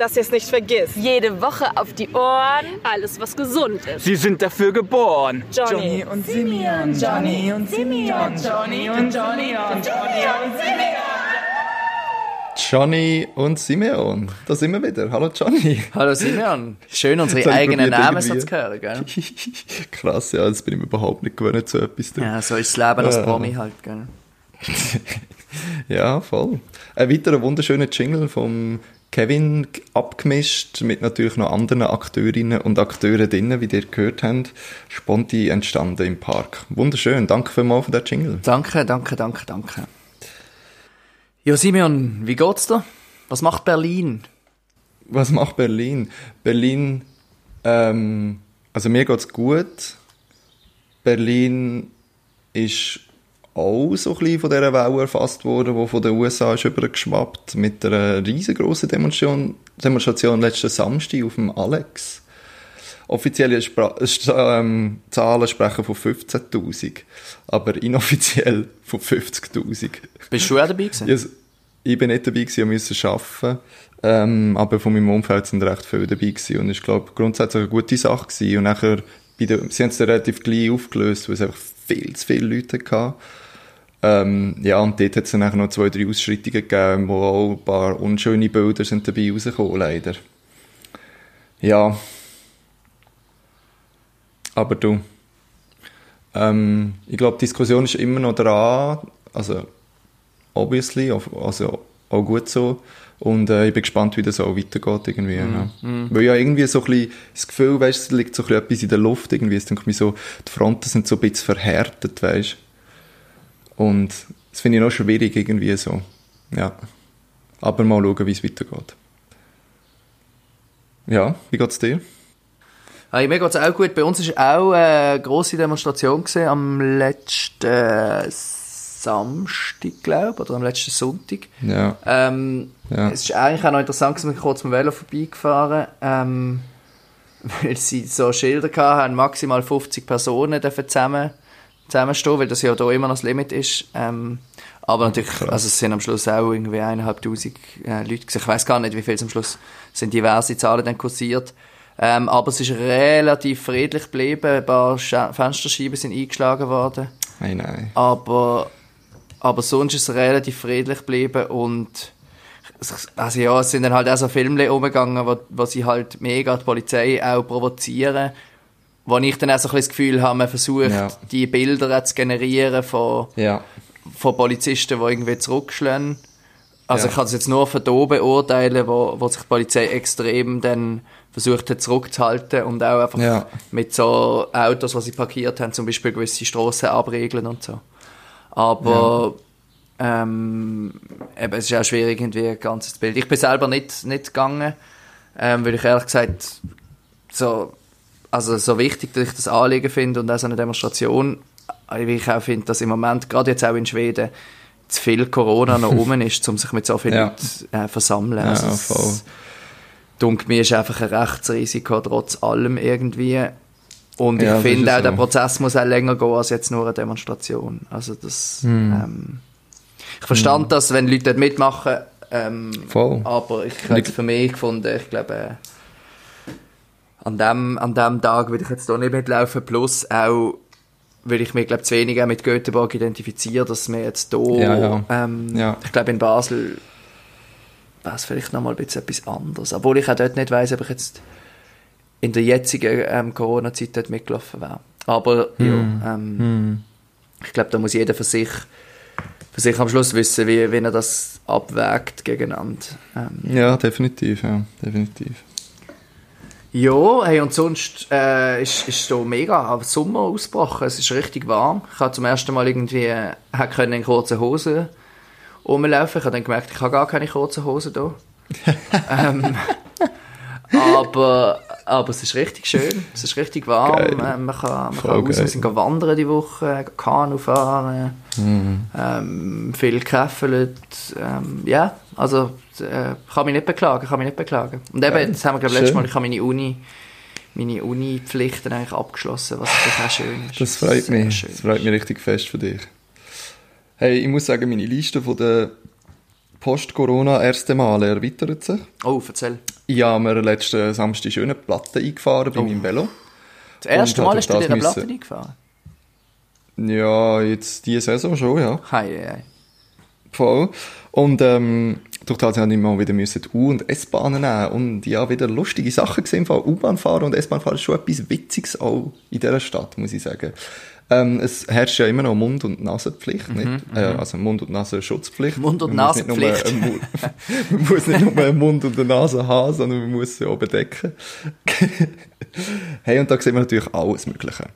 dass ihr es nicht vergisst. Jede Woche auf die Ohren. Alles, was gesund ist. Sie sind dafür geboren. Johnny, und Simeon, Johnny und Simeon, Johnny und Johnny und Johnny und Simeon. Johnny und Simeon. Da sind wir wieder. Hallo Johnny. Hallo Simeon. Schön, unsere eigenen Namen so zu hören, gell? Krass, ja, das bin ich überhaupt nicht gewöhnt, so etwas. du. Ja, so ist das Leben als Äh. Promi halt, gell? Ja, voll. Ein weiterer wunderschöner Jingle vom Kevin abgemischt mit natürlich noch anderen Akteurinnen und Akteuren drinnen, wie ihr gehört habt. Sponti entstanden im Park. Wunderschön. Danke vielmals für den Jingle. Danke, danke, danke, danke. Ja, Simeon, wie geht's dir? Was macht Berlin? Was macht Berlin? Berlin, ähm, also mir geht's gut. Berlin ist auch so ein bisschen von dieser Welle erfasst worden, die von den USA ist übergeschwappt mit einer riesengroßen Demonstration, Demonstration letzten Samstag auf dem Alex. Offizielle Spra ähm, Zahlen sprechen von 15.000, aber inoffiziell von 50.000. Bist du auch dabei gewesen? Ja, ich bin nicht dabei gewesen und musste arbeiten. Ähm, aber von meinem Umfeld sind recht viele dabei gewesen. Und ich glaube, grundsätzlich eine gute Sache gewesen. Und nachher, bei der, sie haben es relativ gleich aufgelöst, weil es einfach viel zu viele Leute hatten. Ähm, ja, und dort hat es dann nachher noch zwei, drei Ausschreitungen gegeben, wo auch ein paar unschöne Bilder sind dabei rausgekommen, leider. Ja. Aber du, ähm, ich glaube, die Diskussion ist immer noch dran. Also, obviously, also auch gut so. Und äh, ich bin gespannt, wie das auch weitergeht irgendwie. ja. Weil ja irgendwie so ein bisschen das Gefühl, weißt, es liegt so ein bisschen etwas in der Luft irgendwie. Es denkt mir so, die Fronten sind so ein bisschen verhärtet, weißt. Und das finde ich noch schwierig irgendwie so. Ja. Aber mal schauen, wie es weitergeht. Ja, wie geht's dir? Hey, mir geht's auch gut. Bei uns war auch eine grosse Demonstration gewesen, am letzten äh, Samstag, glaube ich, oder am letzten Sonntag. Ja. Ähm, Ja. Es ist eigentlich auch noch interessant, dass wir kurz mit dem Velo vorbeigefahren ähm, weil sie so Schilder hatten, maximal 50 Personen dürfen zusammen, zusammenstehen, weil das ja da immer noch das Limit ist. Ähm, aber natürlich, also es sind am Schluss auch irgendwie eineinhalbtausend äh, Leute gewesen. Ich weiß gar nicht, wie viel es am Schluss sind diverse Zahlen dann kursiert. Ähm, aber es ist relativ friedlich geblieben. Ein paar Scha Fensterscheiben sind eingeschlagen worden. Nein, nein. Aber, aber sonst ist es relativ friedlich geblieben und also ja, es sind dann halt auch so Filme umgegangen, wo, wo sie halt mega die Polizei auch provozieren. Wo ich dann auch so ein bisschen das Gefühl habe, man versucht, Ja. die Bilder zu generieren von, Ja. von Polizisten, die irgendwie zurückschlagen. Also Ja. ich kann es jetzt nur von da beurteilen, wo, wo sich die Polizei extrem dann versucht hat zurückzuhalten und auch einfach mit so Autos, die sie parkiert haben, zum Beispiel gewisse Strassen abregeln und so. Aber ähm, eben, es ist auch schwierig, irgendwie ein ganzes Bild. Ich bin selber nicht, nicht gegangen, ähm, weil ich ehrlich gesagt so, also so wichtig, dass ich das Anliegen finde und auch so eine Demonstration, äh, wie ich auch finde, dass im Moment, gerade jetzt auch in Schweden, zu viel Corona noch rum ist, um sich mit so vielen Ja. Leuten äh, versammeln. Ja, also es- voll. Dunkel mir ist einfach ein Rechtsrisiko trotz allem irgendwie. Und Ja, ich finde auch, der so. Prozess muss auch länger gehen als jetzt nur eine Demonstration. Also das, Hm. ähm, ich verstand das, wenn Leute dort mitmachen, ähm, Voll. aber ich habe jetzt für mich gefunden, ich glaube, äh, an dem, an dem Tag würde ich jetzt hier nicht mitlaufen, plus auch, weil ich mich, glaube zu wenig mit Göteborg identifiziere, dass wir jetzt hier, Ja, ja. Ähm, Ja. ich glaube in Basel wäre es vielleicht nochmal ein bisschen etwas anderes. Obwohl ich auch dort nicht weiss, ob ich jetzt in der jetzigen ähm, Corona-Zeit dort mitgelaufen wäre. Aber Hm. ja, ähm, ich glaube, da muss jeder für sich, für sich am Schluss wissen, wie, wie er das abwägt gegeneinander. Ähm, Ja, definitiv, ja, definitiv. ja, hey, und sonst äh, ist, ist so mega am Sommer ausgebrochen. Es ist richtig warm. Ich habe zum ersten Mal irgendwie äh, hab können in kurzen Hosen rumlaufen. Ich habe dann gemerkt, ich habe gar keine kurzen Hosen da. ähm, aber, aber es ist richtig schön. Es ist richtig warm. Geil. Äh, man kann, man Voll kann raus. Wir sind wandern die Woche, gehen Kanu fahren, Mhm. ähm, viel gekäffelt. Ähm, ja, also äh, kann mich nicht beklagen, kann mich nicht beklagen. Und eben, jetzt haben wir glaube letztes. Mal, ich habe meine Uni meine Uni-Pflichten eigentlich abgeschlossen, was das auch schön ist. Das freut Sehr mich. Das freut mich richtig fest für dich. Hey, ich muss sagen, meine Liste von der Post-Corona erste Male erweitert sich. Oh, erzähl. Ich habe mir letzten Samstag schöne Platte eingefahren bei meinem Velo. Das erste Mal hast du dir eine Platte müssen- eingefahren? Ja, jetzt diese Saison schon, ja. Hei, hei. Voll. Und ähm, durch das habe ich mal wieder müssen U- und S-Bahnen nehmen und ja, wieder lustige Sachen gesehen von U-Bahn fahren und S-Bahn fahren ist schon etwas Witziges auch in dieser Stadt, muss ich sagen. Ähm, es herrscht ja immer noch Mund- und Nasenpflicht, nicht? Äh, also Mund- und Nasenschutzpflicht. Mhm, Mund- und Nasenpflicht. Man muss nicht nur einen Mund und eine Nase haben, sondern man muss sie auch bedecken. hey, und da sehen wir natürlich alles Mögliche.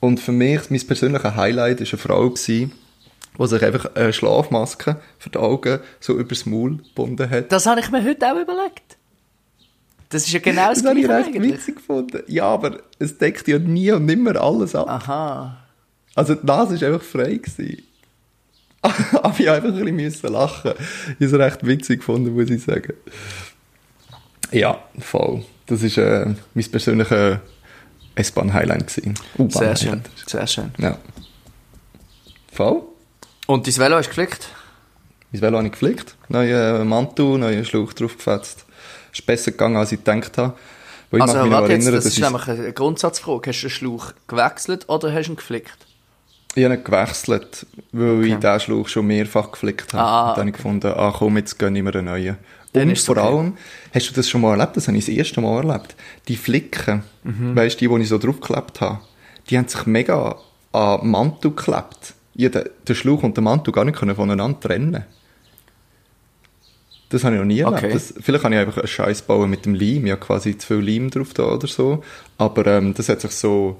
Und für mich, mein persönlicher Highlight war eine Frau, gewesen, die sich einfach eine Schlafmaske für die Augen so übers Maul gebunden hat. Das habe ich mir heute auch überlegt. Das ist ja genau das, Das habe ich Gleiche recht eigentlich. witzig gefunden. Ja, aber es deckt ja nie und nimmer alles ab. Aha. Also die Nase war einfach frei. Gewesen. aber ich einfach ein bisschen lachen. Ich habe es recht witzig gefunden, muss ich sagen. Ja, voll. Das war äh, mein persönlicher S-Bahn-Highlight. gewesen. Sehr schön, sehr schön. Ja. Voll. Und dein Velo hast du geflickt? Mein Velo habe ich geflickt, neuen Mantel, neuen Schlauch draufgefetzt. Ist besser gegangen, als ich gedacht habe. Weil ich Also noch warte jetzt, das dass ist ich, nämlich eine Grundsatzfrage. Hast du den Schlauch gewechselt oder hast du ihn geflickt? ich habe ihn gewechselt, weil ich Okay. diesen Schlauch schon mehrfach geflickt habe. Ah, und dann habe ich gefunden, ah komm, jetzt gönne ich mir einen neuen. Dann und es vor okay. allem, hast du das schon mal erlebt? Das habe ich das erste Mal erlebt. Die Flicken, Mhm. weißt du, die, die ich so draufgeklebt habe, die haben sich mega an den Mantel geklebt. Ich den- den Schlauch und den Mantel gar nicht voneinander trennen. Das habe ich noch nie erlebt. Okay. Das, vielleicht habe ich einfach einen Scheiß bauen mit dem Leim. Ich habe quasi zu viel Leim drauf da oder so. Aber ähm, das hat sich so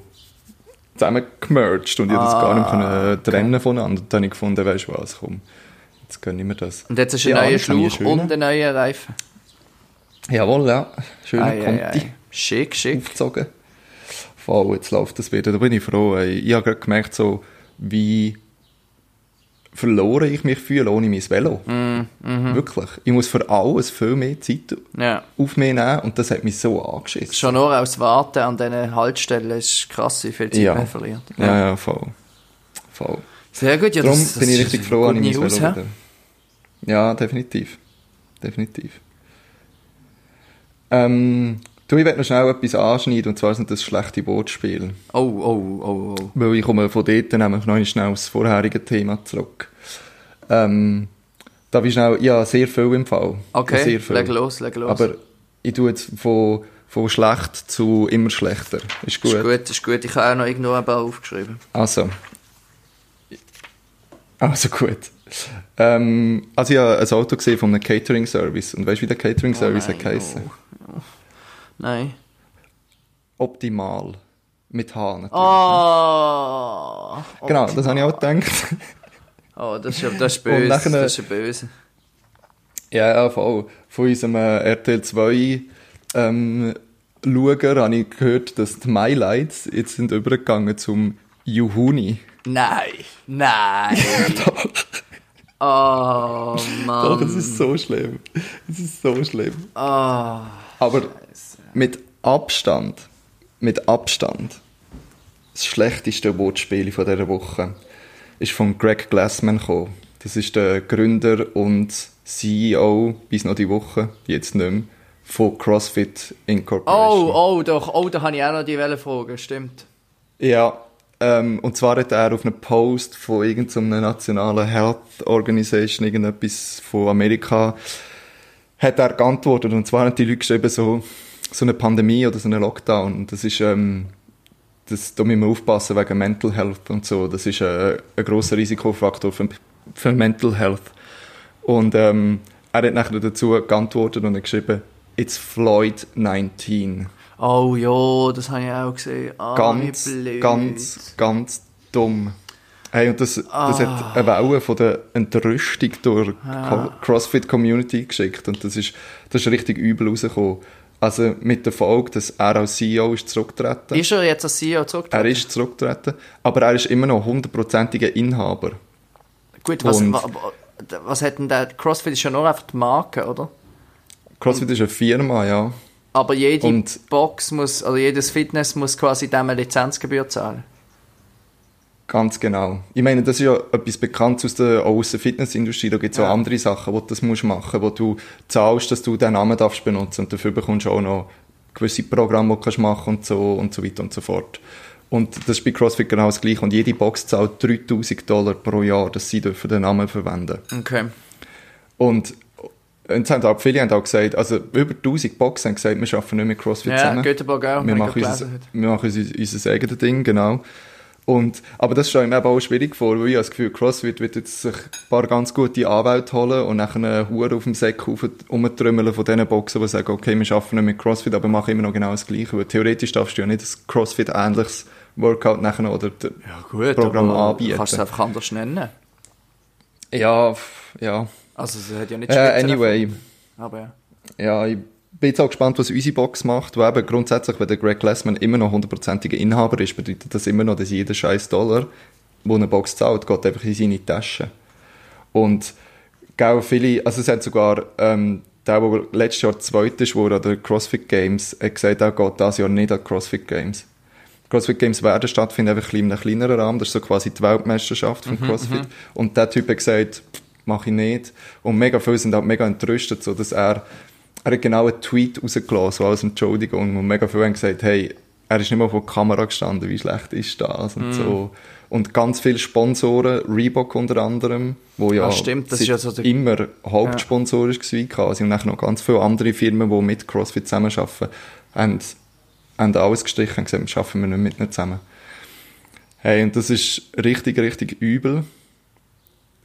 zusammengemerged und ich konnte das gar nicht Ah, können trennen voneinander. Und dann habe ich gefunden, weißt du was, komm, jetzt gönne ich mir das. Und jetzt Ja, habe ich Schlauch einen und einen neuen Reifen. Jawohl, ja. Schöner Ei, ei, Conti ei. Schick, schick. aufgezogen. Voll, jetzt läuft das wieder. Da bin ich froh. Ey. Ich habe gerade gemerkt, so, wie verloren ich mich fühle ohne mein Velo. Mm, Wirklich. Ich muss für alles viel mehr Zeit Ja. auf mich nehmen und das hat mich so angeschissen. Schon nur aus Warten an diesen Haltestellen ist krass, wie viel Zeit Ja. man verliert. Ja, ja, voll. Voll. Sehr gut, ja, Darum das, das bin ich richtig froh, an gute ich mein Velo wieder. Ja, definitiv. Definitiv. Ähm, du, ich werde noch schnell etwas anschneiden, und zwar sind das schlechte Wortspiele. Oh, oh, oh, oh. Weil ich komme von dort nämlich noch schnell aufs vorherige Thema zurück. Ähm, da ich schnell, ja, sehr viel im Fall. Okay, sehr viel. leg los, leg los. Aber ich tue jetzt von, von schlecht zu immer schlechter. Ist gut. Ist gut, ist gut. Ich habe auch noch irgendwo ein paar aufgeschrieben. Also. Also gut. Ähm, also ich habe ein Auto gesehen von einem Catering-Service. Und weißt du, wie der Catering-Service Oh nein, hat geheißen? Nein. Optimal. Mit H natürlich. Oh! genau, das habe ich auch gedacht. Oh, das ist, ja- das ist böse. nachher- Das ist böse. Ja, ja, voll. Von unserem äh, RTL 2 ähm, Schauer habe ich gehört, dass die MyLights jetzt sind übergegangen zum Juhuni. Nein, nein. oh, Doch, Mann. es ist so schlimm. Es ist so schlimm. Oh. Aber mit Abstand, mit Abstand, das schlechteste Wortspiel von dieser Woche ist von Greg Glassman gekommen. Das ist der Gründer und CEO, bis noch die Woche, jetzt nicht mehr, von CrossFit Incorporation. Oh, oh, doch. Oh, da habe ich auch noch die Welle fragen. Stimmt. Ja, ähm, und zwar hat er auf einen Post von irgendeiner nationalen Health Organization, irgendetwas von Amerika, hat er geantwortet. Und zwar haben die Leute geschrieben, so, so eine Pandemie oder so einen Lockdown. Und das ist, ähm, das, da müssen wir aufpassen wegen Mental Health und so. Das ist äh, ein grosser Risikofaktor für, für Mental Health. Und ähm, er hat nachher dazu geantwortet und geschrieben, it's Floyd 19 Oh ja, das habe ich auch gesehen. Ah, ganz, ganz, ganz dumm. Hey, und das, das Ah. hat eine Welle von der Entrüstung durch die CrossFit-Community geschickt. Und das ist, das ist richtig übel rausgekommen. Also mit der Folge, dass er als CEO ist zurückgetreten. Ist er jetzt als CEO er zurückgetreten? ist zurückgetreten, aber er ist immer noch hundertprozentiger Inhaber. Gut, was, und- wa, wa, was hat denn der CrossFit ist ja nur einfach die Marke, oder? CrossFit ist eine Firma, ja. Aber jede Und- Box muss, oder jedes Fitness muss quasi dem eine Lizenzgebühr zahlen. Ganz genau. Ich meine, das ist ja etwas Bekanntes aus der, auch aus der Fitnessindustrie. Da gibt es Ja. auch andere Sachen, wo du das musst machen wo du zahlst, dass du den Namen darfst benutzen und dafür bekommst du auch noch gewisse Programme, die du kannst machen und so und so weiter und so fort. Und das ist bei CrossFit genau das Gleiche. Und jede Box zahlt 3000 Dollar pro Jahr, dass sie dürfen den Namen verwenden Okay. Und jetzt haben auch viele haben auch gesagt, also über 1000 Boxen haben gesagt, wir arbeiten nicht mit CrossFit Ja, zusammen. Göteborg auch. Wir machen, unser, wir machen unser, unser eigenes Ding, genau. Und, aber das stelle ich mir eben auch schwierig vor, weil ich habe das Gefühl, CrossFit wird jetzt sich ein paar ganz gute Anwälte holen und nachher einen Hure auf dem Sack rumtrümmeln von diesen Boxen, die sagen, okay, wir arbeiten nicht mit CrossFit, aber machen immer noch genau das Gleiche. Weil theoretisch darfst du ja nicht ein CrossFit-ähnliches Workout nachher oder Ja, gut, Programm aber anbieten. Du kannst es einfach anders nennen. ja, ja. Also, es hat ja nicht Äh, anyway, Aber ja. Ja, ich bin jetzt auch gespannt, was unsere Box macht, weil eben grundsätzlich, wenn der Greg Glassman immer noch hundertprozentiger Inhaber ist, bedeutet das immer noch, dass jeder scheiß Dollar, wo eine Box zahlt, geht einfach in seine Tasche. Und gell, viele, also es hat sogar ähm, der, der letztes Jahr Zweiter ist, wo an den CrossFit Games, hat gesagt, er geht dieses Jahr nicht an die CrossFit Games. CrossFit Games werden stattfinden, einfach in einem kleineren Rahmen. Das ist so quasi die Weltmeisterschaft von CrossFit. Und der Typ hat gesagt, mache ich nicht. Und mega viele sind halt mega entrüstet, so dass er, er hat genau einen Tweet rausgelassen, so als Entschuldigung. Und mega viele haben gesagt, hey, er ist nicht mal vor der Kamera gestanden, wie schlecht ist das und so. Und ganz viele Sponsoren, Reebok unter anderem, wo ja, Ah, stimmt, das ist ja so der- immer Hauptsponsor ist war quasi. Und dann noch ganz viele andere Firmen, die mit CrossFit zusammenarbeiten, haben, haben alles gestrichen und gesagt, wir arbeiten wir nicht mit ihnen zusammen. Hey, und das ist richtig, richtig übel.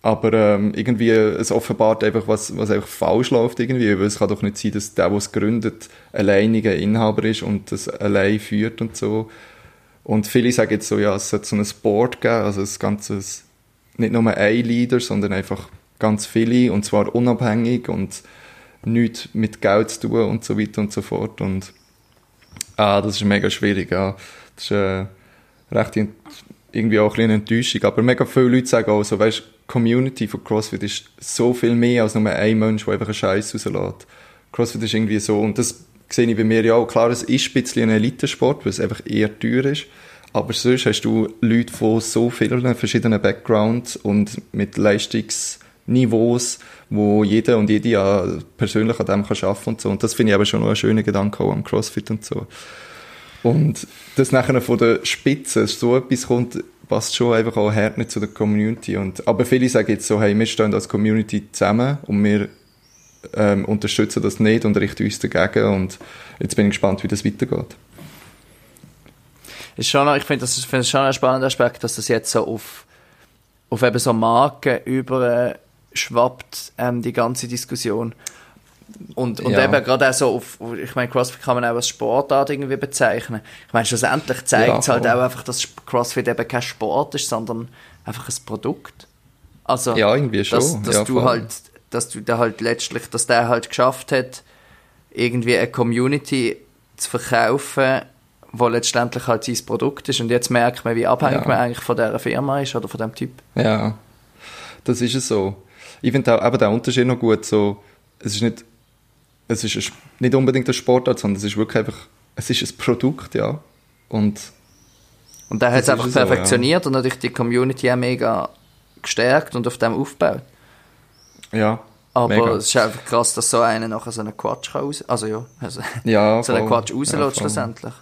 Aber ähm, irgendwie, es offenbart einfach, was, was einfach falsch läuft irgendwie. Weil es kann doch nicht sein, dass der, der es gründet, alleiniger Inhaber ist und das allein führt und so. Und viele sagen jetzt so, ja, es sollte so ein Board geben, also ein ganzes, nicht nur ein Leader, sondern einfach ganz viele und zwar unabhängig und nichts mit Geld zu tun und so weiter und so fort. Und ah, das ist mega schwierig, ja. Das ist äh, recht irgendwie auch ein bisschen Enttäuschung. Aber mega viele Leute sagen auch so, weißt, die Community von CrossFit ist so viel mehr als nur ein Mensch, der einfach einen Scheiß rauslässt. CrossFit ist irgendwie so, und das sehe ich bei mir ja auch. Klar, es ist ein bisschen ein Elitensport, weil es einfach eher teuer ist. Aber sonst hast du Leute von so vielen verschiedenen Backgrounds und mit Leistungsniveaus, wo jeder und jede ja persönlich an dem kann arbeiten und so. Und das finde ich aber schon noch einen schönen Gedanke auch am CrossFit und so. Und das nachher von der Spitze so etwas kommt, passt schon einfach auch hart nicht zu der Community. Und, aber viele sagen jetzt so, hey, wir stehen als Community zusammen und wir ähm, unterstützen das nicht und richten uns dagegen. Und jetzt bin ich gespannt, wie das weitergeht. Ist schon, ich finde das, ich finde das schon ein spannender Aspekt, dass das jetzt so auf, auf eben so Marken über schwappt, ähm, die ganze Diskussion. Und, und Ja. eben gerade auch so auf, ich meine, CrossFit kann man auch als Sportart irgendwie bezeichnen. Ich meine, schlussendlich zeigt es Ja, halt voll. auch einfach, dass CrossFit eben kein Sport ist, sondern einfach ein Produkt. Also, Ja, irgendwie schon. Dass, dass Ja, du voll. halt, dass du da halt letztlich, dass der halt geschafft hat, irgendwie eine Community zu verkaufen, wo letztendlich halt sein Produkt ist. Und jetzt merkt man, wie abhängig man eigentlich von dieser Firma ist oder von dem Typ. Ja, das ist es so. Ich finde auch eben den Unterschied noch gut, so, es ist nicht, es ist nicht unbedingt ein Sportart, sondern es ist wirklich einfach, es ist ein Produkt, ja. Und Und der hat es einfach so, perfektioniert und natürlich die Community auch mega gestärkt und auf dem aufgebaut. ja, Aber mega. es ist einfach krass, dass so einer nachher so einen Quatsch raus... Also ja, also, Ja, so einen. Quatsch rauslässt Ja, schlussendlich.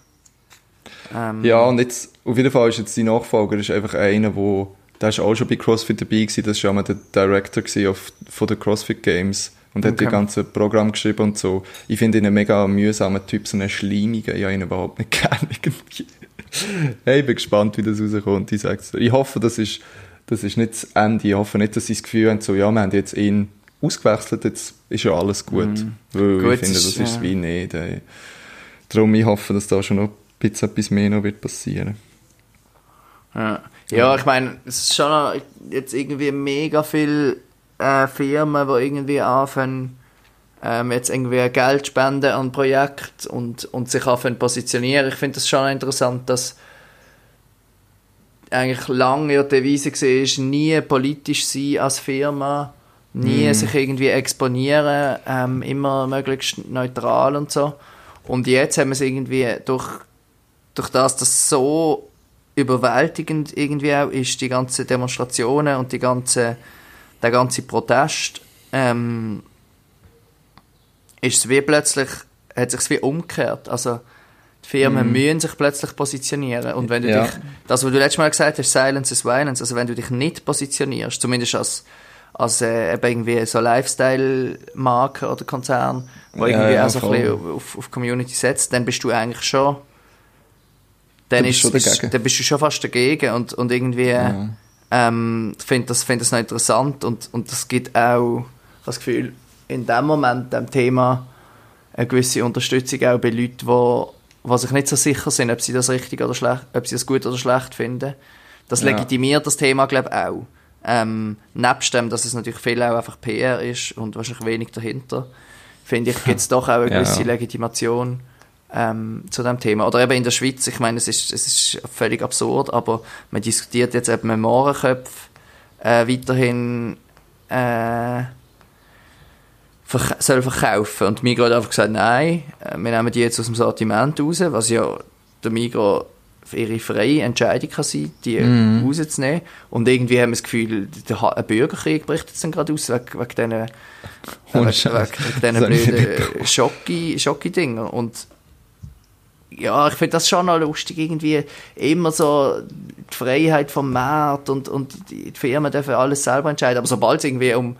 Ähm, Ja, und jetzt, auf jeden Fall ist jetzt die Nachfolger ist einfach einer, wo, der ist auch schon bei CrossFit dabei gewesen, das war ja mal der Director gewesen auf, von den CrossFit Games und hat Okay. die ganze Programm geschrieben und so. Ich finde ihn einen mega mühsamen Typ, so einen Schleimigen, ich habe ihn überhaupt nicht irgendwie. hey, ich bin gespannt, wie das rauskommt, ich sag's dir. Ich hoffe, das ist, das ist nicht das Ende, ich hoffe nicht, dass sie das Gefühl haben, so, ja, wir haben jetzt ihn ausgewechselt, jetzt ist ja alles gut. Weil Mhm. Gut, ich finde, das ist, ist ja. wie nicht, ey. Darum, ich hoffe, dass da schon noch ein bisschen etwas mehr noch wird passieren. Ja, ja ich meine, es ist schon jetzt irgendwie mega viele äh, Firmen, die irgendwie anfangen, ähm, jetzt irgendwie Geld spenden an Projekt und, und sich anfangen positionieren. Ich finde das schon interessant, dass eigentlich lange ja die Devise war, nie politisch sein als Firma, nie sich irgendwie exponieren, ähm, immer möglichst neutral und so. Und jetzt haben wir es irgendwie durch, durch das, dass so überwältigend irgendwie auch ist, die ganzen Demonstrationen und die ganze, der ganze Protest, ähm, ist es wie plötzlich, hat sich wie umgekehrt. Also, die Firmen müssen sich plötzlich positionieren. Und wenn du Ja. dich, das, was du letztes Mal gesagt hast, Silence is Violence, also wenn du dich nicht positionierst, zumindest als, als äh, eben irgendwie so Lifestyle-Marke oder Konzern, wo Ja, irgendwie ja, auch so ein bisschen auf, auf Community setzt, dann bist du eigentlich schon dann, ist, schon dann bist du schon fast dagegen und, und irgendwie ähm, ich finde das, find das noch interessant und, und das gibt auch das Gefühl, in dem Moment, dem Thema, eine gewisse Unterstützung auch bei Leuten, die, die sich nicht so sicher sind, ob sie das richtig oder schlecht, ob sie das gut oder schlecht finden. Das Ja. legitimiert das Thema, glaube ich, auch. Ähm, nebst dem, dass es natürlich viel auch einfach PR ist und wahrscheinlich wenig dahinter, finde ich, gibt es doch auch eine Ja. gewisse Legitimation ähm, zu dem Thema. Oder eben in der Schweiz, ich meine, es ist, es ist völlig absurd, aber man diskutiert jetzt eben mit Mohrenköpfen äh, weiterhin äh, verk soll verkaufen. Und Migros hat einfach gesagt, nein, äh, wir nehmen die jetzt aus dem Sortiment raus, was ja der Migros ihre freie Entscheidung kann sein, die rauszunehmen. Und irgendwie haben wir das Gefühl, der ein Bürgerkrieg bricht jetzt dann gerade aus, wegen, wegen diesen, wegen, wegen diesen blöden Schocki- Schocki-Dingen. Und ja, ich finde das schon noch lustig, irgendwie immer so die Freiheit vom Markt und, und die Firmen dürfen alles selber entscheiden. Aber sobald es irgendwie um,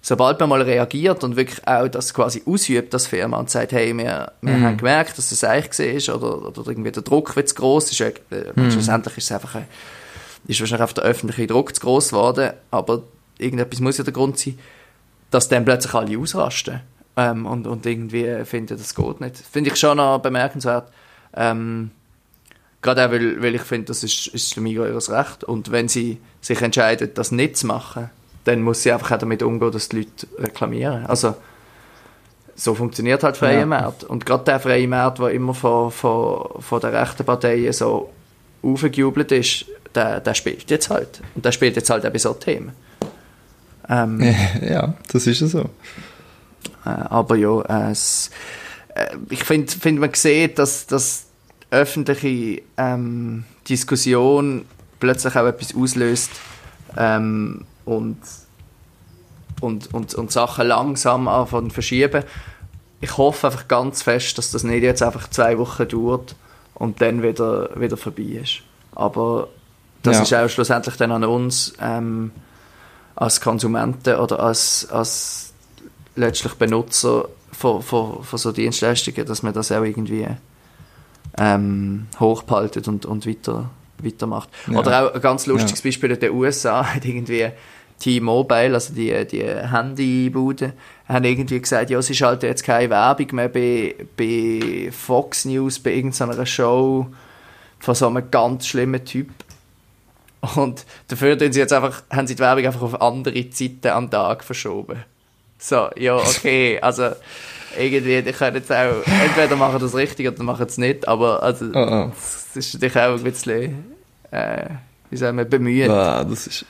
sobald man mal reagiert und wirklich auch das quasi ausübt, das Firma und sagt, hey, wir, wir haben gemerkt, dass es eigentlich ist oder, oder irgendwie der Druck wird zu gross ist, äh, schlussendlich ist es einfach ein, ist wahrscheinlich auf der öffentliche Druck zu gross geworden, aber irgendetwas muss ja der Grund sein, dass dann plötzlich alle ausrasten ähm, und, und irgendwie finden, das geht nicht. Finde ich schon noch bemerkenswert. Ähm, gerade auch, weil, weil ich finde, das ist, ist für mich ihr Recht. Und wenn sie sich entscheiden, das nicht zu machen, dann muss sie einfach auch damit umgehen, dass die Leute reklamieren. Also, so funktioniert halt freie Ja. Markt. Und gerade der freie Markt, der immer von, von, von der rechten Parteien so aufgejubelt ist, der, der spielt jetzt halt. Und der spielt jetzt halt auch bei so Themen. Ähm, ja, das ist ja so. äh, aber ja, es, äh, ich finde, find, man sieht, dass, dass öffentliche ähm, Diskussion plötzlich auch etwas auslöst ähm, und, und, und, und Sachen langsam anfangen zu verschieben. Ich hoffe einfach ganz fest, dass das nicht jetzt einfach zwei Wochen dauert und dann wieder, wieder vorbei ist. Aber das Ja. ist auch schlussendlich dann an uns ähm, als Konsumenten oder als, als letztlich Benutzer von, von, von so Dienstleistungen, dass man das auch irgendwie ähm, hochbehaltet und, und weiter, weitermacht. Ja. Oder auch ein ganz lustiges Ja. Beispiel in den USA hat irgendwie T-Mobile, also die, die Handybude, haben irgendwie gesagt, ja, sie schalten jetzt keine Werbung mehr bei, bei Fox News, bei irgendeiner Show von so einem ganz schlimmen Typ. Und dafür tun sie jetzt einfach, haben sie die Werbung einfach auf andere Zeiten am Tag verschoben. So, ja, okay, also irgendwie, die können jetzt auch, entweder machen das richtig oder machen es nicht, aber also, Oh, oh. das ist natürlich auch ein bisschen, äh, wie sagen wir, bemüht, Ah, das ist,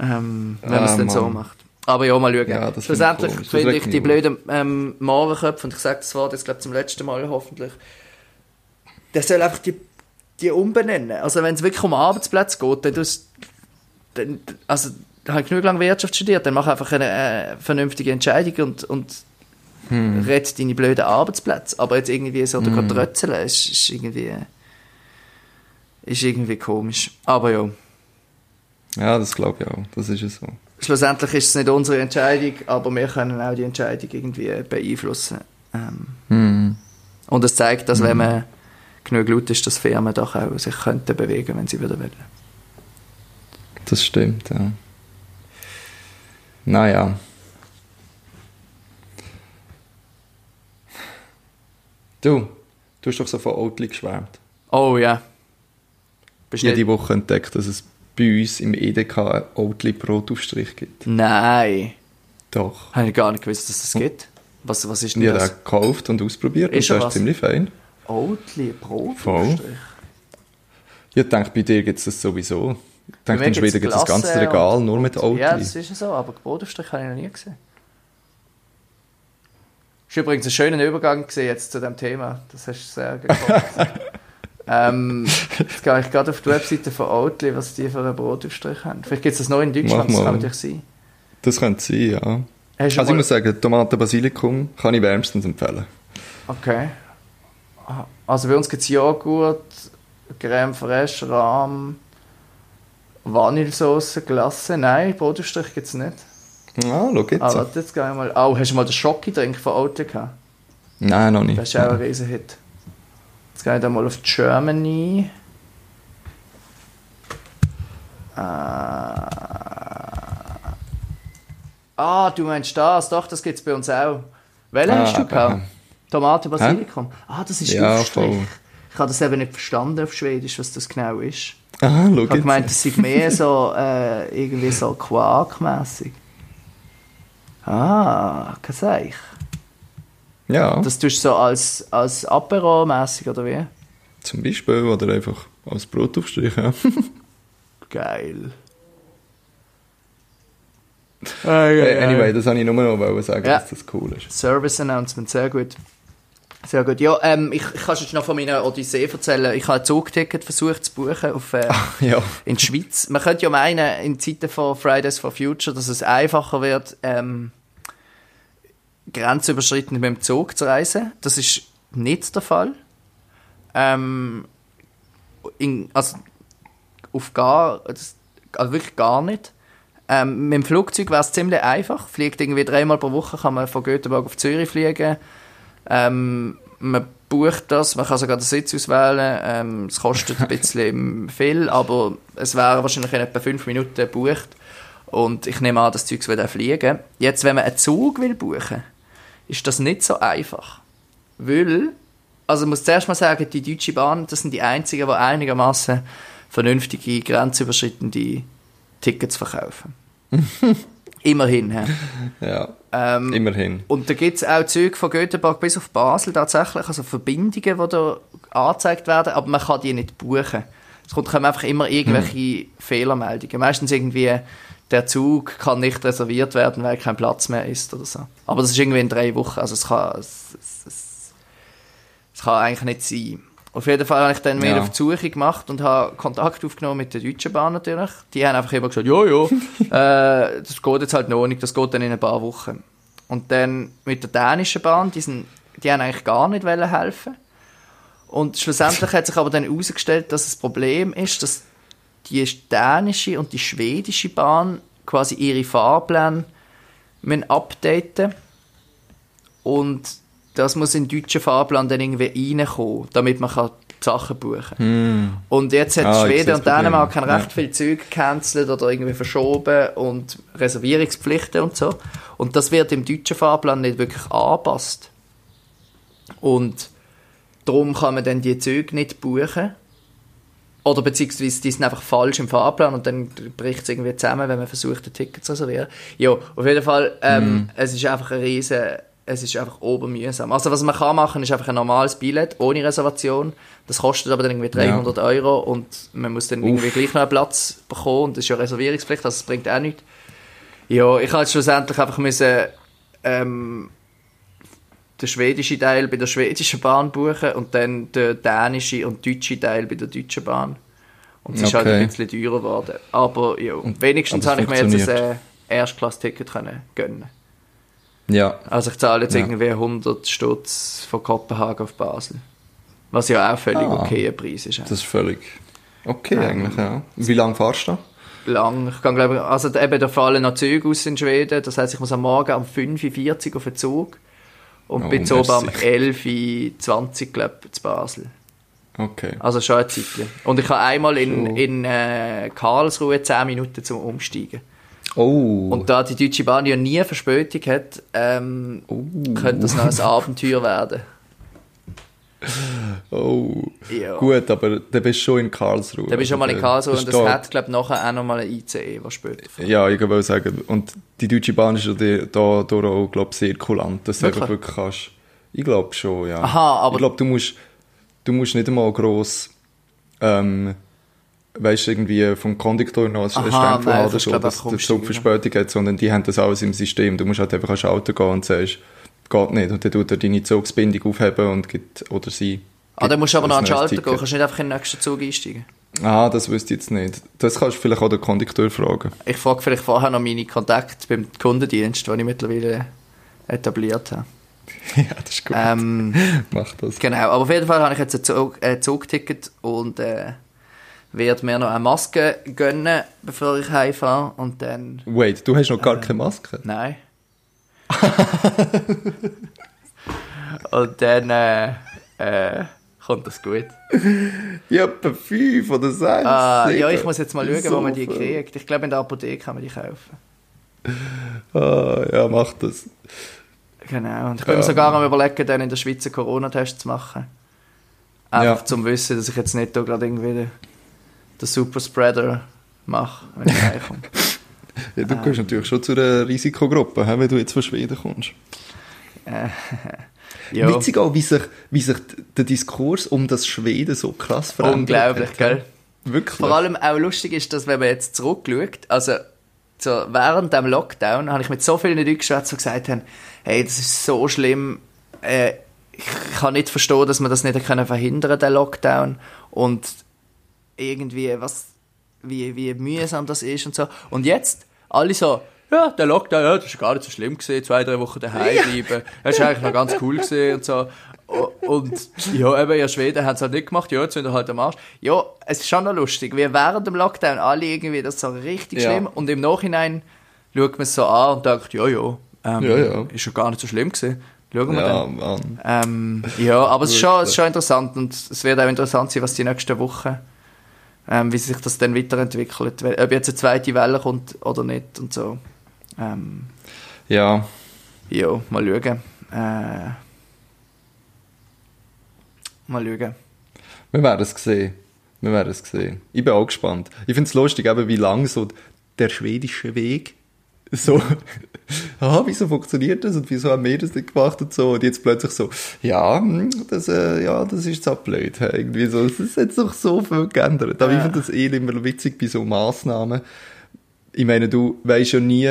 ähm, wenn man es Ah, dann so Mann. macht. Aber ja, mal schauen. Ja, das finde ich Schlussendlich. Das regt ich die blöden ähm, Mohrenköpfe, und ich sage das Wort jetzt glaube zum letzten Mal hoffentlich, der soll einfach die, die umbenennen. Also wenn es wirklich um Arbeitsplätze geht, dann, tust- dann also habe ich genug lange Wirtschaft studiert, dann mach einfach eine äh, vernünftige Entscheidung und, und Hm. rett deine blöden Arbeitsplätze. Aber jetzt irgendwie so hm. trötzeln, ist, ist irgendwie ist irgendwie komisch. Aber ja. ja, das glaube ich auch. Das ist ja so. schlussendlich ist es nicht unsere Entscheidung, aber wir können auch die Entscheidung irgendwie beeinflussen. Ähm, Hm. und es zeigt, dass wenn man genug laut ist, dass Firmen doch auch sich könnten bewegen, wenn sie wieder wollen. Das stimmt, ja. Naja. Du, du hast doch so von Oatly geschwärmt. Oh ja. Bist Ich habe nicht... die Woche entdeckt, dass es bei uns im EDK einen Oatly Brotaufstrich gibt. Nein. Doch. Habe ich gar nicht gewusst, dass das gibt. Was, was ist denn ich habe das? den gekauft und ausprobiert Ist und das was? ist ziemlich fein. Oatly, Brot. Voll. Ich denke, bei dir gibt es das sowieso. Denke, in Schweden gibt es das ganze Regal und- nur mit Oatly. Ja, das ist ja so, aber Brotaufstrich habe ich noch nie gesehen. Das war übrigens ein schöner Übergang gewesen jetzt zu dem Thema. Das hast du sehr gut gemacht. Ähm, jetzt gehe ich gerade auf die Webseite von Oatly, was die für einen Brotaufstrich haben. Vielleicht gibt es das noch in Deutschland, das kann natürlich sein. Das könnte sein, ja. Hast Also ich muss sagen, Tomate Basilikum kann ich wärmstens empfehlen. Okay. Ah, Also bei uns gibt es Joghurt, Creme fraiche, Rahm, Vanillesauce, Glasse. Nein, Brotaufstrich gibt es nicht. Ah, schau jetzt. Ah, warte, jetzt gehe ich mal. Oh, hast du mal den Schocki-Drink von Oatly gehabt? Nein, noch nicht. Das ist auch ein Riesenhit. Jetzt gehe ich da mal auf Germany. Ah, ah du meinst das? Doch, das gibt es bei uns auch. Welchen Ah, hast du gehabt? ähm. Tomate, Basilikum. Ah, das ist Ja, Aufstrich. voll. Ich habe das eben nicht verstanden auf Schwedisch, was das genau ist. Ah, schau Ich habe gemeint, das sei mehr so, äh, irgendwie so Quark-mässig. Ah, kann sein. Ja, Das tust du so als, als Apero-mässig, oder wie? zum Beispiel. Oder einfach als Brotaufstrich, ja. Geil. Anyway, das wollte ich nur noch sagen, Ja. dass das cool ist. Service Announcement, sehr gut. Sehr gut. Ja, ähm, ich, ich kann jetzt noch von meiner Odyssee erzählen. Ich habe ein Zugticket versucht zu buchen auf, äh, Ja. in die Schweiz. Man könnte ja meinen, in Zeiten von Fridays for Future, dass es einfacher wird, ähm, grenzüberschreitend mit dem Zug zu reisen. Das ist nicht der Fall. Ähm, in, also auf gar, das, also wirklich gar nicht. Ähm, mit dem Flugzeug wäre es ziemlich einfach. Fliegt irgendwie dreimal pro Woche, kann man von Göteborg auf Zürich fliegen. Ähm, man bucht das, man kann sogar den Sitz auswählen. Ähm, es kostet ein bisschen viel, aber es wäre wahrscheinlich in etwa fünf Minuten gebucht. Und ich nehme an, das Zeug würde auch fliegen. Jetzt, wenn man einen Zug will buchen, ist das nicht so einfach. Weil, also ich muss zuerst mal sagen, die Deutsche Bahn, das sind die einzigen, die einigermaßen vernünftige, grenzüberschreitende Tickets verkaufen. Immerhin. Ja, Ähm, immerhin. und da gibt es auch Züge von Göteborg bis auf Basel tatsächlich, also Verbindungen, die da angezeigt werden, aber man kann die nicht buchen. Es kommt- kommen einfach immer irgendwelche Fehlermeldungen. Meistens irgendwie, der Zug kann nicht reserviert werden, weil kein Platz mehr ist oder so. Aber das ist irgendwie in drei Wochen, also es kann, es, es, es, es kann eigentlich nicht sein. Auf jeden Fall habe ich dann wieder Ja. auf die Suche gemacht und habe Kontakt aufgenommen mit der Deutschen Bahn natürlich. Die haben einfach immer gesagt, ja, ja, äh, das geht jetzt halt noch nicht, das geht dann in ein paar Wochen. Und dann mit der dänischen Bahn, die, sind, die haben eigentlich gar nicht wollen helfen. Und schlussendlich hat sich aber dann herausgestellt, dass das Problem ist, dass die dänische und die schwedische Bahn quasi ihre Fahrpläne müssen updaten und das muss in den deutschen Fahrplan dann irgendwie reinkommen, damit man kann die Sachen buchen kann. Und jetzt hat Ah, Schweden und Dänemark haben recht Ja. viele Züge gecancelt oder irgendwie verschoben und Reservierungspflichten und so. Und das wird im deutschen Fahrplan nicht wirklich angepasst. Und darum kann man dann die Züge nicht buchen. Oder beziehungsweise die sind einfach falsch im Fahrplan und dann bricht es irgendwie zusammen, wenn man versucht, ein Ticket zu reservieren. Ja, auf jeden Fall, ähm, es ist einfach ein riesen, es ist einfach obermühsam. Also was man kann machen, ist einfach ein normales Billett ohne Reservation. Das kostet aber dann irgendwie 300 Euro und man muss dann irgendwie gleich noch einen Platz bekommen und das ist ja Reservierungspflicht, also es bringt auch nichts. Ja, ich jetzt schlussendlich einfach müssen, ähm, den schwedischen Teil bei der schwedischen Bahn buchen und dann den dänischen und deutschen Teil bei der deutschen Bahn. Und es ist halt Okay. ein bisschen teurer geworden. Aber ja, wenigstens aber habe ich mir jetzt ein äh, Erstklass-Ticket können gönnen. Ja, Also ich zahle jetzt Ja. irgendwie 100 Stutz von Kopenhagen auf Basel. Was ja auch völlig Ah. okay ein Preis ist. das ist völlig okay eigentlich, ja. Wie lange fahrst du? lang. Ich kann, glaube, also eben, da fallen noch Züge aus in Schweden. Das heisst, ich muss am Morgen um 5.40 Uhr auf den Zug. Und Oh, bin so um merci. 11.20 Uhr, glaube zu Basel. Okay. Also schon ein Zeitchen. Und ich habe einmal in, in äh, Karlsruhe 10 Minuten zum Umsteigen. Oh, Und da die Deutsche Bahn ja nie Verspätung hat, ähm, Oh. könnte das noch ein Abenteuer werden. oh. Ja. Gut, aber du bist schon in Karlsruhe. Da bist du schon mal in Also, Karlsruhe das und es steht- hat, glaube ich, nachher auch noch mal ein ICE, was später fährt. Ja, ich will sagen, und die Deutsche Bahn ist ja die- da durch auch, glaub, sehr kulant, dass du Wirklich? einfach wirklich kannst. Ich glaube schon, ja. Aha, aber- Ich glaube, du musst, du musst nicht einmal gross, ähm, weißt irgendwie vom Konduktor noch Stempel nein, haben, das so, dass der Zug. Verspätung hat, sondern die haben das alles im System. Du musst halt einfach ans Auto gehen und sagst, geht nicht. Und dann tut er deine Zugsbindung aufheben und gibt, oder sie, Ah, dann musst du aber noch an den ein neues Schalter gehen, Ticket. kannst nicht einfach in den nächsten Zug einsteigen. Ah, das wüsste ich jetzt nicht. Das kannst du vielleicht auch den Kondukteur fragen. Ich frage vielleicht vorher noch meine Kontakte beim Kundendienst, den ich mittlerweile etabliert habe. ja, das ist gut. Ähm, Mach das. genau, aber auf jeden Fall habe ich jetzt ein, Zug, ein Zugticket und äh, werde mir noch eine Maske gönnen, bevor ich heimfahre und dann... Wait, du hast noch gar keine Maske? Nein. und dann äh, äh, kommt das gut. Ja, etwa fünf oder sechs. Ah, ja, ich muss jetzt mal schauen, wo man die kriegt. Ich glaube, in der Apotheke kann man die kaufen. Ah, ja, mach das. Genau. Und ich bin mir sogar am überlegen, dann in der Schweiz einen Corona-Test zu machen. Einfach Ja. zum Wissen, dass ich jetzt nicht da gerade irgendwie den, Superspreader mache, wenn ich reinkomme. Ja, du gehörst natürlich schon zu einer Risikogruppe, wenn du jetzt von Schweden kommst. ja, Witzig auch, wie sich, wie sich der Diskurs um das Schweden so krass verändert unglaublich, hat. gell? Wirklich. Vor allem auch lustig ist, dass wenn man jetzt zurückschaut, also so während dem Lockdown habe ich mit so vielen Leuten geschwätzt, die gesagt haben, hey, das ist so schlimm, äh, ich kann nicht verstehen, dass man das nicht können verhindern den Lockdown und irgendwie was, wie, wie mühsam das ist und so. Und jetzt alle so, ja, der Lockdown, ja, das war gar nicht so schlimm gewesen, zwei, drei Wochen daheim bleiben, das war eigentlich noch ganz cool gewesen und so. Und ja, eben in Schweden haben es halt nicht gemacht, ja, jetzt sind wir halt am Arsch. Ja, es ist schon noch lustig, wie während dem Lockdown alle irgendwie das so richtig Ja. schlimm und im Nachhinein schaut man es so an und denkt, ja, ja, ähm, Ja, ja. ist ja gar nicht so schlimm gewesen. Schauen wir Ja, dann. Ähm, ja, aber es ist, schon, es ist schon interessant und es wird auch interessant sein, was die nächsten Wochen, ähm, wie sich das dann weiterentwickelt, ob jetzt eine zweite Welle kommt oder nicht und so. Ähm, Ja, ja, mal schauen. Äh, mal schauen. wir werden es sehen. Wir werden es sehen. Ich bin auch gespannt. Ich finde es lustig, eben, wie lang so der schwedische Weg so, ah, wieso funktioniert das und wieso haben wir das nicht gemacht und so und jetzt plötzlich so, ja, hm, das, äh, ja, das ist so blöd, irgendwie so, es hat sich doch so viel geändert. Aber ich Ja. finde das eh immer witzig bei so Massnahmen. Ich meine, du weißt ja nie,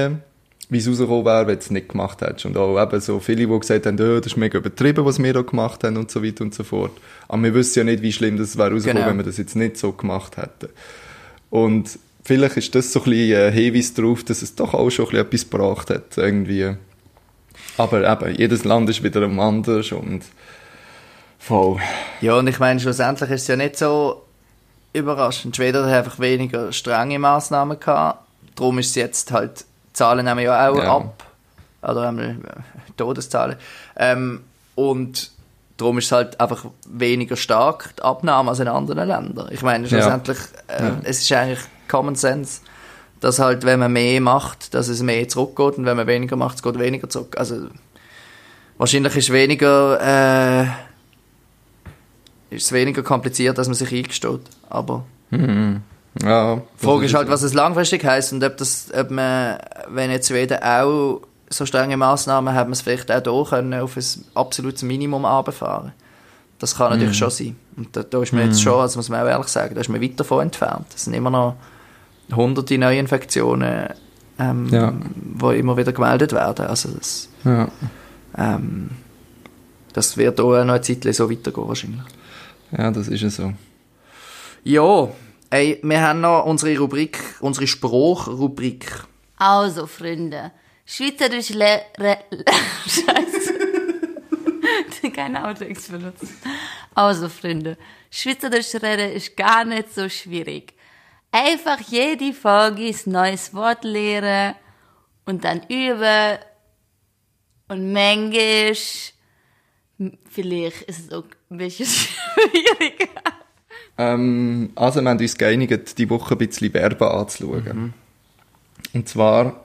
wie es rausgekommen wäre, wenn du es nicht gemacht hättest. Und auch eben so viele, die gesagt haben, oh, das ist mega übertrieben, was wir da gemacht haben und so weiter und so fort. Aber wir wissen ja nicht, wie schlimm das wäre rausgekommen, Genau. wenn wir das jetzt nicht so gemacht hätten. Und vielleicht ist das so ein bisschen ein Hinweis darauf, dass es doch auch schon ein bisschen etwas gebracht hat, irgendwie. Aber eben, jedes Land ist wieder anders und voll. Ja, und ich meine, schlussendlich ist es ja nicht so überraschend. Schweden hat einfach weniger strenge Massnahmen gehabt. Darum ist es jetzt halt, die Zahlen nehmen ja auch Ja. ab. Oder einmal äh, Todeszahlen. Ähm, und darum ist es halt einfach weniger stark, die Abnahme als in anderen Ländern. Ich meine, schlussendlich, äh, Ja. es ist eigentlich Common Sense, dass halt, wenn man mehr macht, dass es mehr zurückgeht und wenn man weniger macht, es geht weniger zurück. Also, wahrscheinlich ist weniger, äh, ist es weniger kompliziert, als man sich eingesteht. Aber Ja, die Frage ist halt, was es langfristig heisst und ob das, ob man, wenn jetzt Schweden auch so strenge Massnahmen hat, man es vielleicht auch hier können, auf ein absolutes Minimum runterfahren. Das kann natürlich schon sein. Und da, da ist man jetzt schon, das muss man auch ehrlich sagen, da ist man weit davon entfernt. Es sind immer noch hunderte Neuinfektionen, ähm, Ja. die immer wieder gemeldet werden. Also das, Ja. ähm, das wird auch noch eine Zeit lang so weitergehen wahrscheinlich. ja, das ist ja so. Ja, ey, wir haben noch unsere Rubrik, unsere Spruchrubrik. Also, Freunde, Schweizerisch le... Re, Scheiße. Keine Outtakes benutzen. Also, Freunde, Schweizerisch reden ist gar nicht so schwierig. Einfach jede Folge ein neues Wort lernen und dann üben. Und manchmal, vielleicht ist es auch ein bisschen schwieriger. Ähm, also wir haben uns geeinigt, die Woche ein bisschen Verben anzuschauen. Und zwar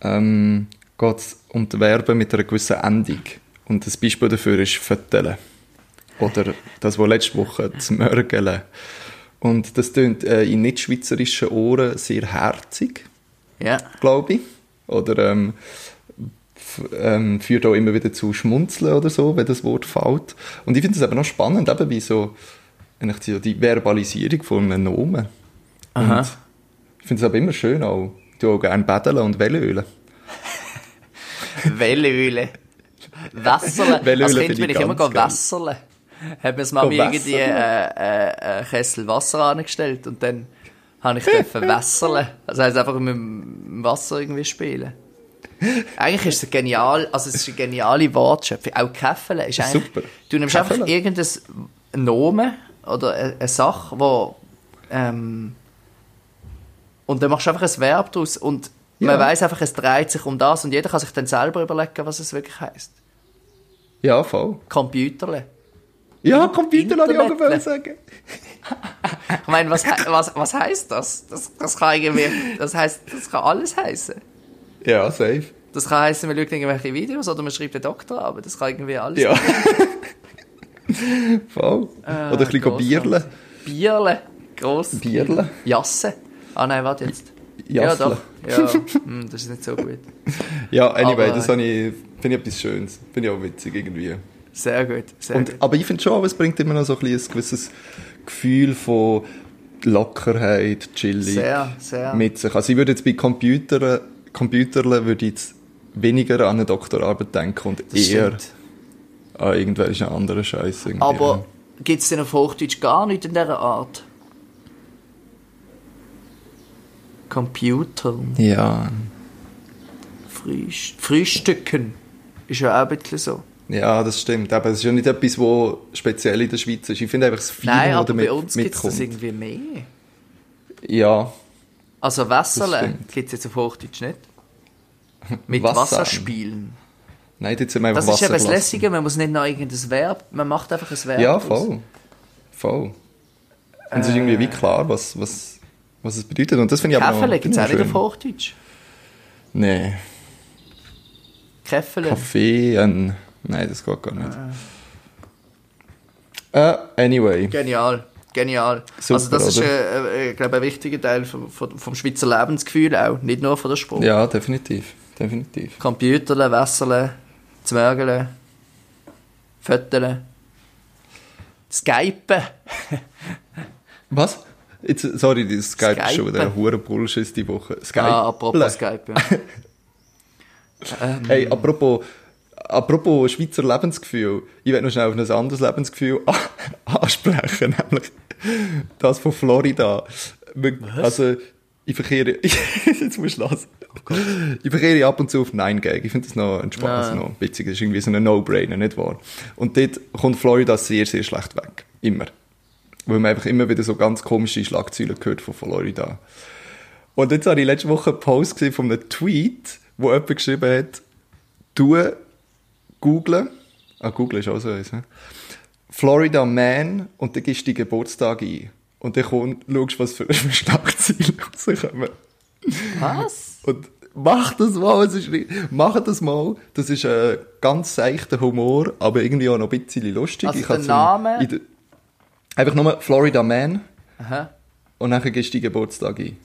ähm, geht es um die Verben mit einer gewissen Endung. Und das Beispiel dafür ist «fötteln». Oder das, was letzte Woche «zu mörgeln». Und das klingt äh, in nicht-schweizerischen Ohren sehr herzig, Ja. glaube ich. Oder ähm, ähm, führt auch immer wieder zu Schmunzeln oder so, wenn das Wort fällt. Und ich finde es aber noch spannend, eben wie so eigentlich die, die Verbalisierung von einem Nomen. Aha. Und ich finde es aber immer schön auch. Ich tue auch gerne Bädeln und Wellölen. Wellöle. Wässerle. Wellöle Als finde Kind bin ich immer geil. wässerle. Hat mir das Mami irgendwie äh, äh, einen Kessel Wasser angestellt und dann habe ich dürfen wässerle. Also heisst einfach mit dem Wasser irgendwie spielen. Eigentlich ist es genial, also es ist eine geniale Wortschöpfung. Auch Käffele ist eigentlich... Super. Du nimmst einfach Käffele. irgendein Nomen oder eine, eine Sache, wo... Ähm, und dann machst du einfach ein Verb daraus und man Ja. weiß einfach, es dreht sich um das und jeder kann sich dann selber überlegen, was es wirklich heißt. Ja, voll. Computerle. Ja, Computer habe ich wollen sagen. Ich meine, was, was, was heißt das? das? Das kann irgendwie, das heißt, das kann alles heißen. Ja, safe. Das kann heißen, man schaut irgendwelche Videos oder man schreibt einen Doktor, aber das kann irgendwie alles. Ja. voll. Äh, Oder ein bisschen bierle. Bierle, gross. Bierle. Jasse. Ah nein, warte jetzt. Jassle. Ja, doch. Ja, hm, das ist nicht so gut. Ja, anyway, Aber- das ich, finde ich etwas Schönes. Finde ich auch witzig irgendwie. Sehr gut, sehr Und, gut. aber ich finde schon, es bringt immer noch so ein, ein gewisses Gefühl von Lockerheit, chillig Sehr, sehr. mit sich. Also ich würde jetzt bei Computern, Computerle würde ich jetzt weniger an eine Doktorarbeit denken und Das eher stimmt. an irgendwelche anderen Scheiße. Aber gibt es denn auf Hochdeutsch gar nicht in dieser Art? Computer, Ja, Frühst Frühstücken. Ist ja auch ein bisschen so. Ja, das stimmt. Aber es ist ja nicht etwas, was speziell in der Schweiz ist. Ich finde einfach das Feeling, Nein, aber damit bei uns gibt es das irgendwie mehr. Ja, Also Wässerle gibt es jetzt auf Hochdeutsch nicht. Mit Wasser. Wasserspielen. nein, jetzt sind wir einfach Das ist eben das Wasser Lässige, man muss nicht noch irgendein Verb, man macht einfach ein Verb. Ja, voll. Voll. Und es ist irgendwie wie klar, was, was, was es bedeutet. Und das finde ich aber noch, gibt es auch nicht ich auf Hochdeutsch. schön. Nee. Käffele. Nein, das geht gar nicht. Äh, anyway. Genial. Genial. Super, also das ist, oder? äh, äh, glaube ein wichtiger Teil vom, vom, Schweizer Lebensgefühl auch, nicht nur von der Sprache. Ja, definitiv. Definitiv. Computerle, Wässerle, Zwergele, Fötele, Skypen. Was? Jetzt, sorry, das Skype, ist schon wieder ein hoher Bullshit die Woche. Skype. Ah, apropos Skype. Ja. ähm, Hey, apropos, apropos Schweizer Lebensgefühl. Ich werde noch schnell auf ein anderes Lebensgefühl ansprechen, nämlich das von Florida. Wir- Also, ich verkehre, jetzt musst du lassen. Ich verkehre ab und zu auf 9gag. Ich finde das noch ein Spaß, Ja. noch witzig. Das ist irgendwie so ein No-Brainer, nicht wahr? Und dort kommt Florida sehr, sehr schlecht weg. Immer. Weil man einfach immer wieder so ganz komische Schlagzeilen gehört von Florida. Und jetzt habe ich letzte Woche einen Post gesehen von einem Tweet, wo jemand geschrieben hat, du googlen, ah, Google ist auch so eins, ne? Florida Man und dann gibst du die Geburtstag ein. Und dann komm, schaust, was für für Schlagzeilen rauskommen. Was? Und mach das mal, es ist, mach das mal. Das ist ein ganz seichter Humor, aber irgendwie auch noch ein bisschen lustig. Also Ich der Name? einfach nur Florida Man Aha. und dann gibst du die Geburtstag ein.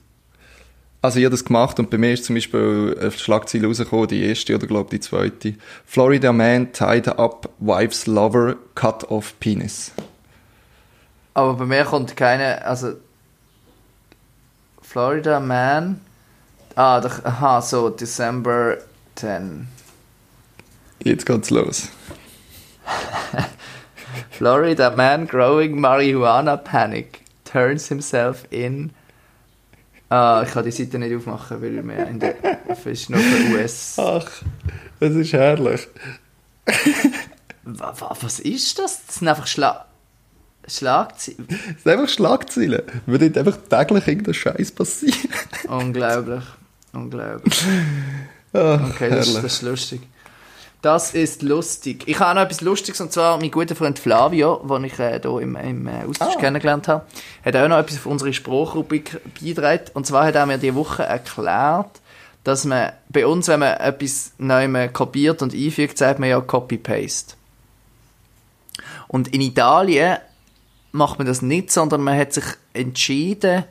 Also ich habe das gemacht und bei mir ist zum Beispiel eine Schlagzeile rausgekommen, die erste oder glaube die zweite. Florida Man tied up wife's lover cut off penis. Aber bei mir kommt keine, also Florida Man. Ah, doch, aha, so December 10. Jetzt geht's los. Florida man growing marijuana panic turns himself in. Ah, ich kann die Seite nicht aufmachen, weil wir in der ist noch für US. Ach, das ist herrlich. Wa- wa- Was ist das? Das sind einfach Schla Schlagzeilen. Das sind einfach Schlagzeilen. Weil dort einfach täglich irgendein Scheiß passiert. Unglaublich. Unglaublich. Ach, Okay, das, das ist lustig. Das ist lustig. Ich habe auch noch etwas Lustiges, und zwar mein guter Freund Flavio, den ich äh, hier im, im äh, Austausch Ah. kennengelernt habe, hat auch noch etwas auf unsere Spruchrubrik beigetragen. Und zwar hat er mir diese Woche erklärt, dass man bei uns, wenn man etwas neu kopiert und einfügt, sagt man ja Copy-Paste. Und in Italien macht man das nicht, sondern man hat sich entschieden,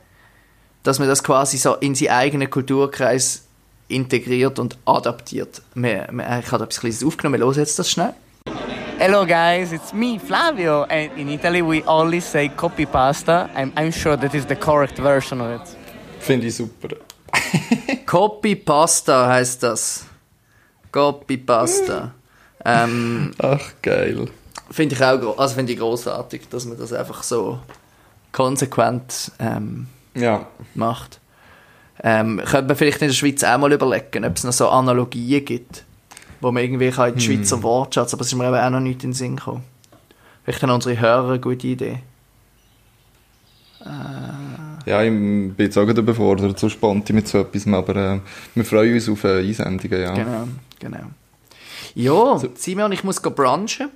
dass man das quasi so in seinen eigenen Kulturkreis integriert und adaptiert. Wir, wir, ich habe etwas Kleines aufgenommen, wir hören jetzt das schnell. Hello guys, it's me, Flavio, and in Italy we always say copy pasta. I'm, I'm sure that is the correct version of it. Finde ich super. Copy Pasta heißt das. Copy Pasta. ähm, Ach, geil. Finde ich auch also finde ich großartig, dass man das einfach so konsequent ähm, Ja. macht. Ähm, könnte man vielleicht in der Schweiz auch mal überlegen, ob es noch so Analogien gibt, wo man irgendwie kann in den Schweizer Wortschatz, aber es ist mir eben auch noch nicht in den Sinn gekommen. Vielleicht haben unsere Hörer eine gute Idee. Ja, ich bin jetzt auch gerade überfordert, so spontan mit so etwas, aber äh, wir freuen uns auf äh, Einsendungen, ja. Genau, genau. Ja, Simon, ich muss brunchen.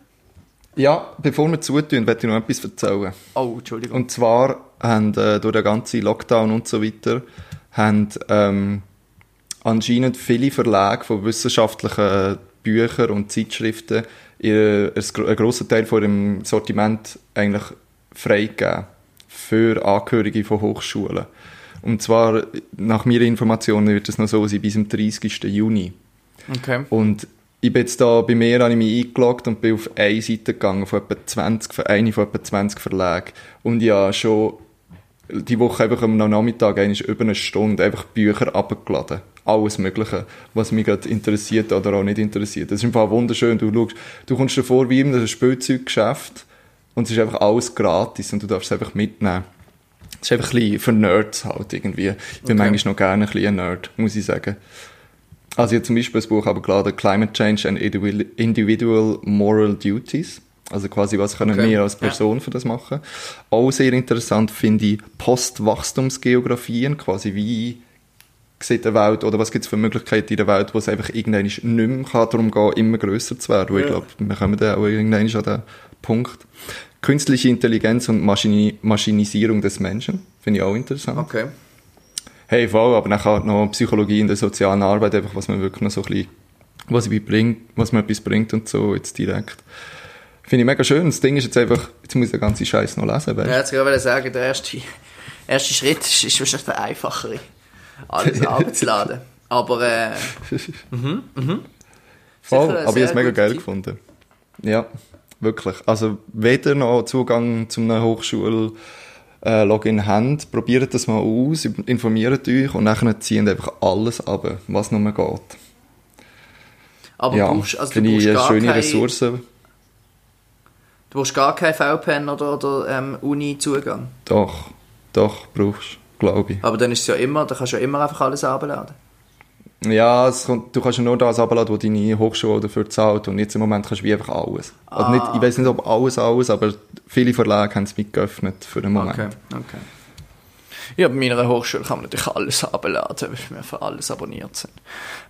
Ja, bevor wir zutun, möchte ich noch etwas erzählen. Oh, Entschuldigung. Und zwar haben äh, durch den ganzen Lockdown und so weiter haben ähm, anscheinend viele Verlage von wissenschaftlichen Büchern und Zeitschriften einen grossen Teil von ihrem Sortiment eigentlich freigegeben für Angehörige von Hochschulen. Und zwar, nach meiner Information, wird es noch so sein bis zum 30. Juni. Okay. Und ich bin jetzt da, bei mir habe ich mich eingeloggt und bin auf eine Seite gegangen von etwa 20, von eine von etwa 20 Verlagen. Und ich habe schon die Woche einfach am Nachmittag eigentlich über eine Stunde einfach Bücher abgeladen. Alles Mögliche, was mich gerade interessiert oder auch nicht interessiert. Das ist einfach wunderschön. Du schaust, du kommst dir vor wie in einem Spielzeuggeschäft und es ist einfach alles gratis und du darfst es einfach mitnehmen. Es ist einfach ein bisschen für Nerds halt irgendwie. Ich bin Okay. manchmal noch gerne ein bisschen ein Nerd, muss ich sagen. Also ich habe zum Beispiel das Buch abgeladen, Climate Change and Individual Moral Duties. Also quasi, was können Okay. wir als Person für das machen? Auch sehr interessant finde ich Postwachstumsgeografien, quasi wie sieht eine Welt oder was gibt es für Möglichkeiten in der Welt, wo es einfach irgendwann nicht mehr kann, darum gehen, immer grösser zu werden. Weil ich glaube, wir kommen dann auch irgendwann an den Punkt. Künstliche Intelligenz und Maschini Maschinisierung des Menschen, finde ich auch interessant. Okay. Hey, voll, aber dann halt noch Psychologie in der sozialen Arbeit, einfach, was man wirklich noch so ein bisschen, was ich bringt, was man etwas bringt und so, jetzt direkt. Finde ich mega schön. Das Ding ist jetzt einfach, jetzt muss ich den ganzen Scheiß noch lesen, weißt Ja, jetzt gerade sagen, der erste, erste Schritt ist, ist wahrscheinlich der einfachere. Alles abzuladen. Aber äh, Voll, sicher ein aber ich habe es mega geil Tipp. gefunden. Ja, wirklich. Also, weder noch Zugang zu einem Hochschul-Login habt, probiert das mal aus, informiert euch und nachher zieht einfach alles ab, was noch mal geht. aber ja, brauchst, also du ich brauchst eine gar schöne kein, Ressource. Du brauchst gar keinen VPN oder, oder ähm, Uni-Zugang. Doch, doch, brauchst glaube ich. Aber dann ist es ja immer, da kannst du ja immer einfach alles abladen. Ja, kommt, du kannst ja nur das abladen, was deine Hochschule dafür zahlt. Und jetzt im Moment kannst du wie einfach alles. also nicht, ich weiß nicht, ob alles, alles, aber viele Verlage haben es mitgeöffnet für den Moment. Okay, okay. Ja, bei meiner Hochschule kann man natürlich alles abladen, weil wir für alles abonniert sind.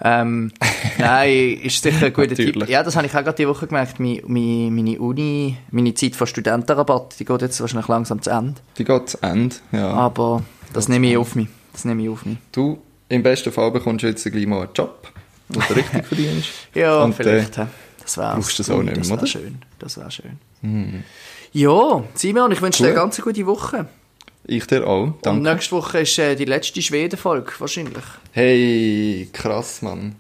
Ähm, nein, ist sicher ein guter Tipp. Ja, das habe ich auch gerade die Woche gemerkt. Meine, meine, Uni, meine Zeit von Studentenrabatt, die geht jetzt wahrscheinlich langsam zu Ende. Die geht zu Ende, ja. Aber das nehme ich auf mich. Das nehme ich auf mich. Du, im besten Fall bekommst du jetzt gleich mal einen Job, wo du richtig verdienst. Ja, Und, vielleicht. Äh, das wäre brauchst du das auch nicht mehr, Das oder? schön. Das wäre schön. Ja, Simon, ich wünsche dir eine ganz gute Woche. Ich dir auch, Und danke. nächste Woche ist äh, die letzte Schweden-Folge, wahrscheinlich. Hey, krass, Mann.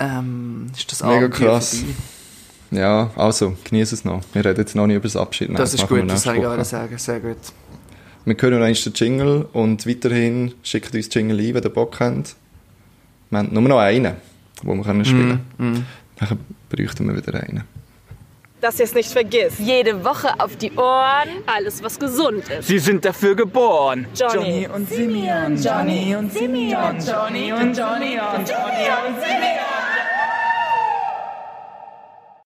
Ähm, ist das Mega Abenteuer krass. vorbei? Ja, also, genieße es noch. Wir reden jetzt noch nicht über das Abschied. nehmen, Das ist gut, das habe ich gerade sagen. Sehr gut. Wir hören noch den Jingle und weiterhin schickt uns Jingle ein, wenn ihr Bock habt. Wir haben nur noch einen, den wir können spielen können. Dann bräuchten wir wieder einen. Dass ihr es nicht vergisst. Jede Woche auf die Ohren. Alles, was gesund ist. Sie sind dafür geboren. Johnny, und Simeon, Johnny und Simeon, Johnny und Johnny und Johnny und Simeon.